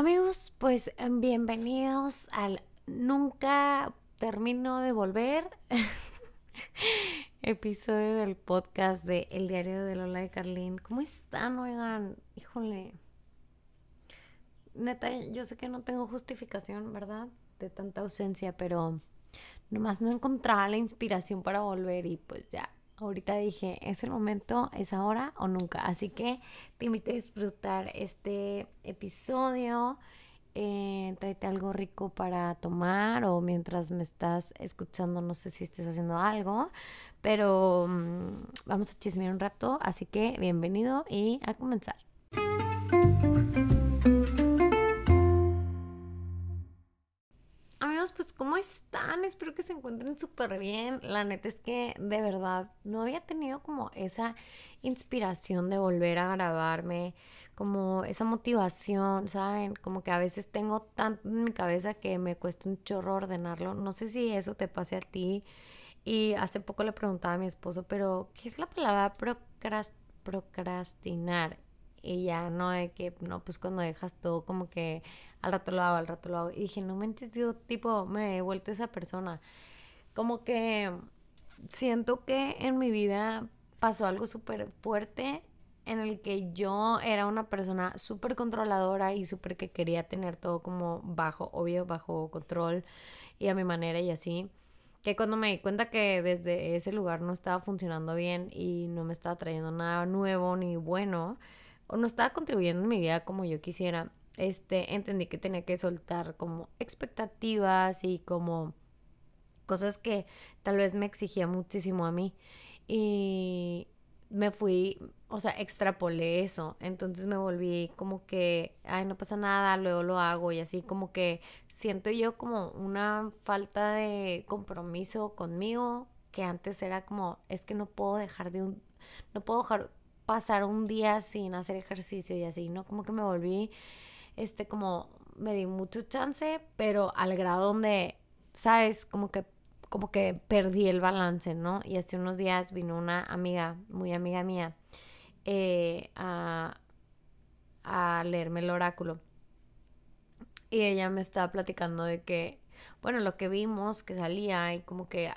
Amigos, pues bienvenidos al Nunca Termino de Volver episodio del podcast de El Diario de Lola de Carlín. ¿Cómo están, oigan? Híjole. Neta, yo sé que no tengo justificación, ¿verdad? De tanta ausencia, pero nomás no encontraba la inspiración para volver y pues ya ahorita dije, es el momento, es ahora o nunca. Así que te invito a disfrutar este episodio. Eh, tráete algo rico para tomar o mientras me estás escuchando, no sé si estés haciendo algo, pero mm, vamos a chismear un rato, así que bienvenido y a comenzar. pues ¿cómo Espero que se encuentren súper bien. La neta es que de verdad no había tenido como esa inspiración de volver a grabarme, como esa motivación, ¿saben? Como que a veces tengo tanto en mi cabeza que me cuesta un chorro ordenarlo. No sé si eso te pase a ti. Y hace poco le preguntaba a mi esposo, pero ¿qué es la palabra procrastinar? Y ya no de que, no, pues cuando dejas todo como que al rato lo hago, al rato lo hago. Y dije, no me entiendo, tipo, me he vuelto esa persona. Como que siento que en mi vida pasó algo súper fuerte en el que yo era una persona súper controladora y súper que quería tener todo como bajo, obvio, bajo control y a mi manera y así. Que cuando me di cuenta que desde ese lugar no estaba funcionando bien y no me estaba trayendo nada nuevo ni bueno, o no estaba contribuyendo en mi vida como yo quisiera, este, entendí que tenía que soltar como expectativas y como cosas que tal vez me exigía muchísimo a mí. Y me fui, o sea, extrapolé eso. Entonces me volví como que, ay, no pasa nada, luego lo hago y así como que siento yo como una falta de compromiso conmigo que antes era como, es que no puedo dejar de un, no puedo dejar pasar un día sin hacer ejercicio y así, ¿no? Como que me volví este, como me di mucho chance, pero al grado donde, ¿sabes? Como que, como que perdí el balance, ¿no? Y hace unos días vino una amiga, muy amiga mía, eh, a, a leerme el oráculo. Y ella me estaba platicando de que, bueno, lo que vimos que salía y como que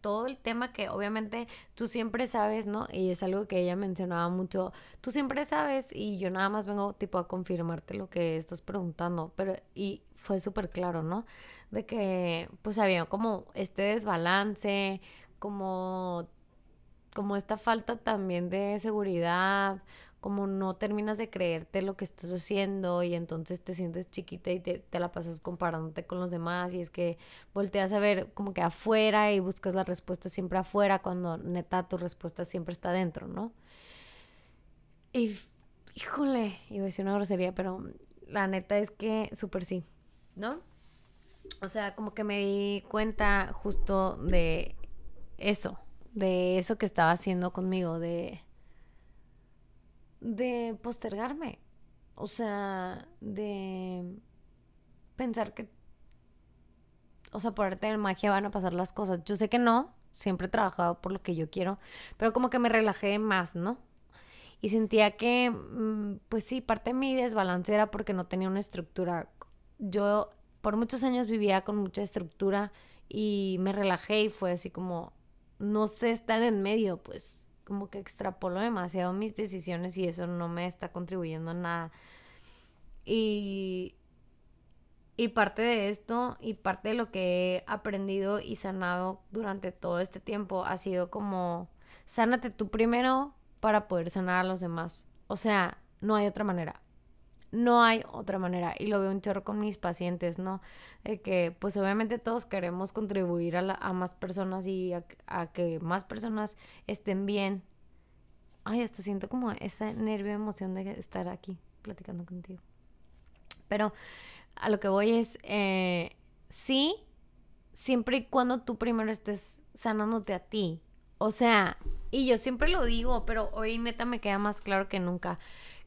todo el tema que obviamente tú siempre sabes, ¿no? Y es algo que ella mencionaba mucho, tú siempre sabes y yo nada más vengo tipo a confirmarte lo que estás preguntando, pero y fue súper claro, ¿no? De que pues había como este desbalance, como como esta falta también de seguridad, como no terminas de creerte lo que estás haciendo y entonces te sientes chiquita y te, la pasas comparándote con los demás y es que volteas a ver como que afuera y buscas la respuesta siempre afuera cuando neta tu respuesta siempre está dentro, ¿no? Y híjole, iba a decir una grosería, pero la neta es que súper sí, ¿no? O sea, como que me di cuenta justo de eso, de eso que estaba haciendo conmigo, de de postergarme. O sea, de pensar que, o sea, por arte de magia van a pasar las cosas. Yo sé que no, siempre he trabajado por lo que yo quiero, pero como que me relajé más, ¿no? Y sentía que, mm, pues sí, parte de mi desbalance era porque no tenía una estructura. Yo por muchos años vivía con mucha estructura y me relajé y fue así como, no sé estar en medio, pues como que extrapolo demasiado mis decisiones y eso no me está contribuyendo a nada. Y, y parte de esto y parte de lo que he aprendido y sanado durante todo este tiempo ha sido como, sánate tú primero para poder sanar a los demás. O sea, no hay otra manera. No hay otra manera. Y lo veo un chorro con mis pacientes, ¿no? Que pues obviamente todos queremos contribuir a, más personas y a, a, que más personas estén bien. Ay, hasta siento como esa nervio emoción de estar aquí platicando contigo. Pero a lo que voy es, eh, sí, siempre y cuando tú primero estés sanándote a ti. O sea, y yo siempre lo digo, pero hoy neta me queda más claro que nunca,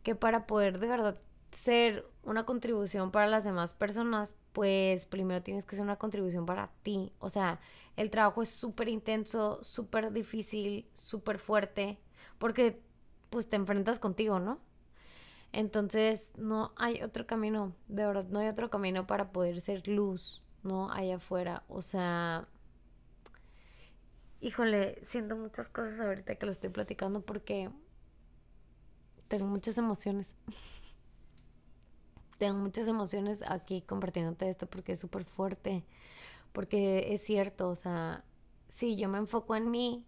que para poder de verdad ser una contribución para las demás personas, pues primero tienes que ser una contribución para ti. O sea, el trabajo es súper intenso, súper difícil, súper fuerte, porque pues te enfrentas contigo, ¿no? Entonces, no hay otro camino, de verdad, no hay otro camino para poder ser luz, ¿no? Allá afuera. O sea, híjole, siento muchas cosas ahorita que lo estoy platicando porque tengo muchas emociones. tengo muchas emociones aquí compartiéndote esto porque es súper fuerte. Porque es cierto, o sea, si yo me enfoco en mí,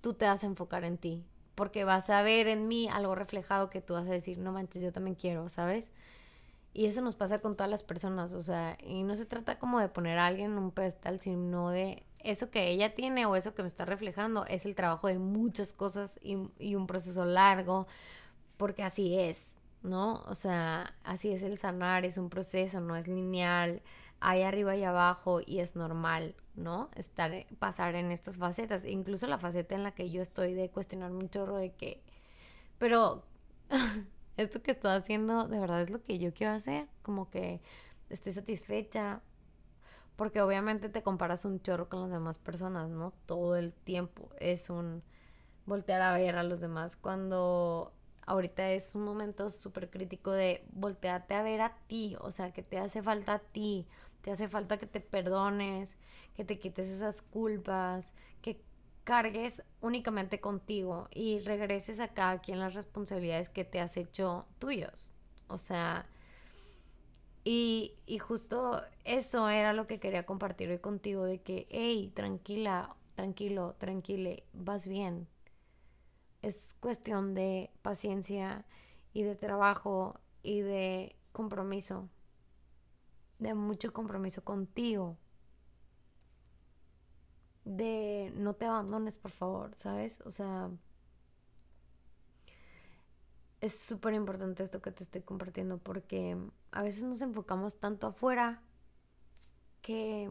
tú te vas a enfocar en ti. Porque vas a ver en mí algo reflejado que tú vas a decir, no manches, yo también quiero, ¿sabes? Y eso nos pasa con todas las personas, o sea, y no se trata como de poner a alguien en un pedestal, sino de eso que ella tiene o eso que me está reflejando, es el trabajo de muchas cosas y, y un proceso largo, porque así es, ¿no? O sea, así es el sanar, es un proceso, no es lineal, hay arriba y abajo y es normal, ¿no? Estar, pasar en estas facetas, incluso la faceta en la que yo estoy de cuestionar un chorro de que, pero esto que estoy haciendo de verdad es lo que yo quiero hacer, como que estoy satisfecha, porque obviamente te comparas un chorro con las demás personas, ¿no? Todo el tiempo es un voltear a ver a los demás cuando ahorita es un momento súper crítico de voltearte a ver a ti, o sea, que te hace falta a ti, te hace falta que te perdones, que te quites esas culpas, que cargues únicamente contigo y regreses a cada quien las responsabilidades que te has hecho tuyos. O sea, y, y justo eso era lo que quería compartir hoy contigo, de que, hey, tranquila, tranquilo, tranquile, vas bien. Es cuestión de paciencia y de trabajo y de compromiso de mucho compromiso contigo. De no te abandones, por favor, ¿sabes? O sea, es súper importante esto que te estoy compartiendo porque a veces nos enfocamos tanto afuera que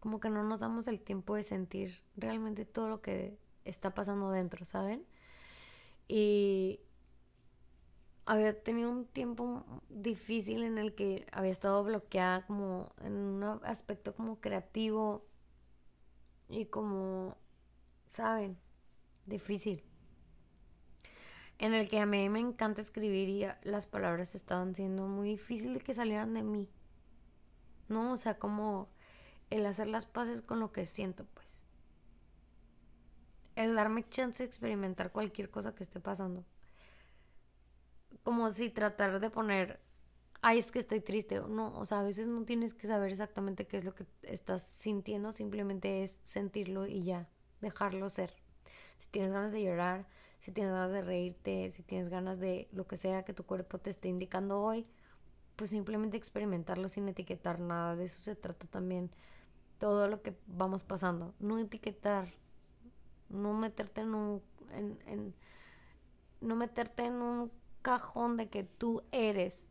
como que no nos damos el tiempo de sentir realmente todo lo que está pasando dentro, ¿saben? Y, había tenido un tiempo difícil en el que había estado bloqueada como en un aspecto como creativo y como, ¿saben? Difícil. En el que a mí me encanta escribir y las palabras estaban siendo muy difíciles que salieran de mí. ¿No? O sea, como el hacer las paces con lo que siento, pues. El darme chance de experimentar cualquier cosa que esté pasando como si tratar de poner, ay, es que estoy triste. No, o sea, a veces no tienes que saber exactamente qué es lo que estás sintiendo, simplemente es sentirlo y ya, dejarlo ser. Si tienes ganas de llorar, si tienes ganas de reírte, si tienes ganas de lo que sea que tu cuerpo te esté indicando hoy, pues simplemente experimentarlo sin etiquetar nada. De eso se trata también todo lo que vamos pasando. No etiquetar, no meterte en un... en, no meterte en un cajón de que tú eres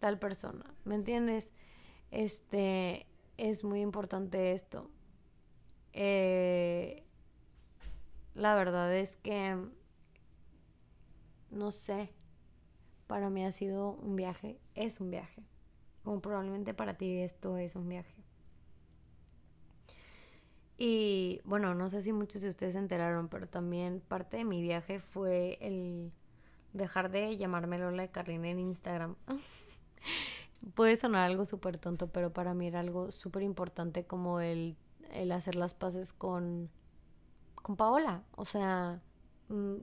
tal persona, ¿me entiendes? Este, es muy importante esto. Eh, la verdad es que, no sé, para mí ha sido un viaje, es un viaje, como probablemente para ti esto es un viaje. Y bueno, no sé si muchos de ustedes se enteraron, pero también parte de mi viaje fue el dejar de llamarme Lola de Carlina en Instagram. Puede sonar algo súper tonto, pero para mí era algo súper importante como el, el, hacer las paces con, con Paola. O sea, mm,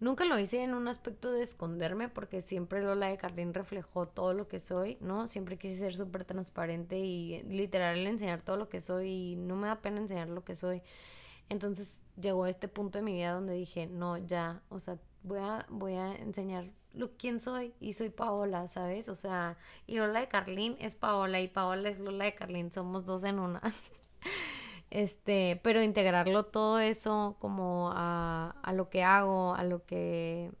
nunca lo hice en un aspecto de esconderme porque siempre Lola de Carlín reflejó todo lo que soy, ¿no? Siempre quise ser súper transparente y literal enseñar todo lo que soy y no me da pena enseñar lo que soy. Entonces llegó a este punto de mi vida donde dije, no, ya, o sea, voy a, voy a enseñar quién soy y soy Paola, ¿sabes? O sea, y Lola de Carlín es Paola y Paola es Lola de Carlín, somos dos en una. este, pero integrarlo todo eso como a, a lo que hago, a lo que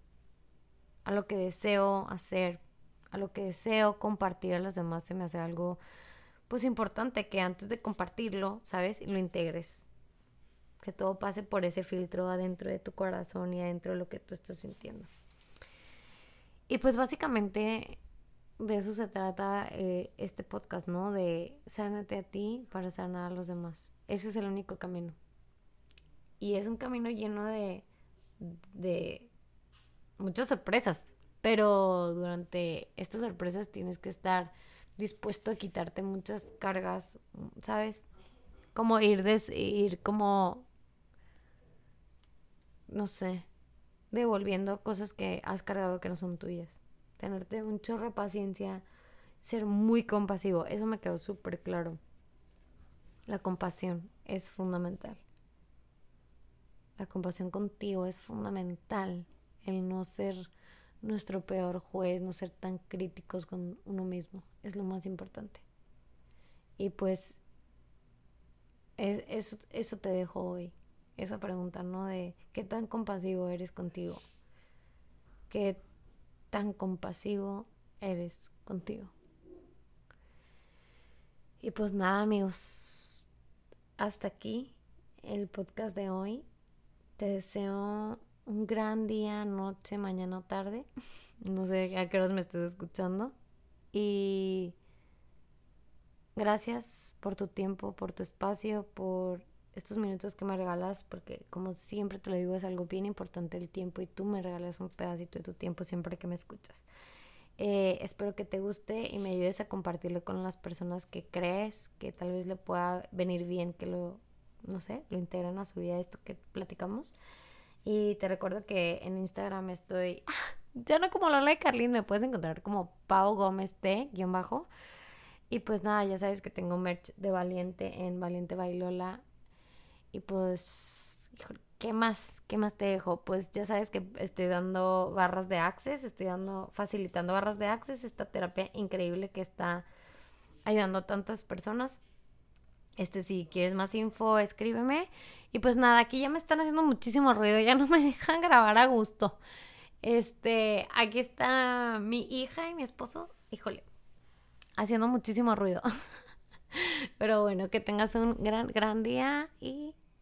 a lo que deseo hacer, a lo que deseo compartir a los demás se me hace algo pues importante que antes de compartirlo, ¿sabes? Lo integres que todo pase por ese filtro adentro de tu corazón y adentro de lo que tú estás sintiendo. Y pues básicamente de eso se trata eh, este podcast, ¿no? De sánate a ti para sanar a los demás. Ese es el único camino. Y es un camino lleno de, de muchas sorpresas, pero durante estas sorpresas tienes que estar dispuesto a quitarte muchas cargas, ¿sabes? Como ir, des ir como, no sé, devolviendo cosas que has cargado que no son tuyas. Tenerte un chorro de paciencia, ser muy compasivo, eso me quedó súper claro. La compasión es fundamental. La compasión contigo es fundamental. El no ser nuestro peor juez, no ser tan críticos con uno mismo, es lo más importante. Y pues eso, eso te dejo hoy, esa pregunta, ¿no? De qué tan compasivo eres contigo, qué tan compasivo eres contigo. Y pues nada, amigos, hasta aquí el podcast de hoy. Te deseo un gran día, noche, mañana o tarde. No sé a qué horas me estés escuchando. Y gracias por tu tiempo, por tu espacio, por estos minutos que me regalas, porque como siempre te lo digo, es algo bien importante el tiempo y tú me regalas un pedacito de tu tiempo siempre que me escuchas. Eh, espero que te guste y me ayudes a compartirlo con las personas que crees que tal vez le pueda venir bien, que lo, no sé, lo integren a su vida esto que platicamos. Y te recuerdo que en Instagram estoy, ya no como Lola y Carlin, me puedes encontrar como Pau Gómez T, guion bajo. Y pues nada, ya sabes que tengo merch de Valiente en Valiente Bailola. Y pues, ¿qué más? ¿Qué más te dejo? Pues ya sabes que estoy dando barras de access, estoy dando, facilitando barras de access, esta terapia increíble que está ayudando a tantas personas. Este, si quieres más info, escríbeme. Y pues nada, aquí ya me están haciendo muchísimo ruido, ya no me dejan grabar a gusto. Este, aquí está mi hija y mi esposo, híjole, haciendo muchísimo ruido. Pero bueno, que tengas un gran, gran día y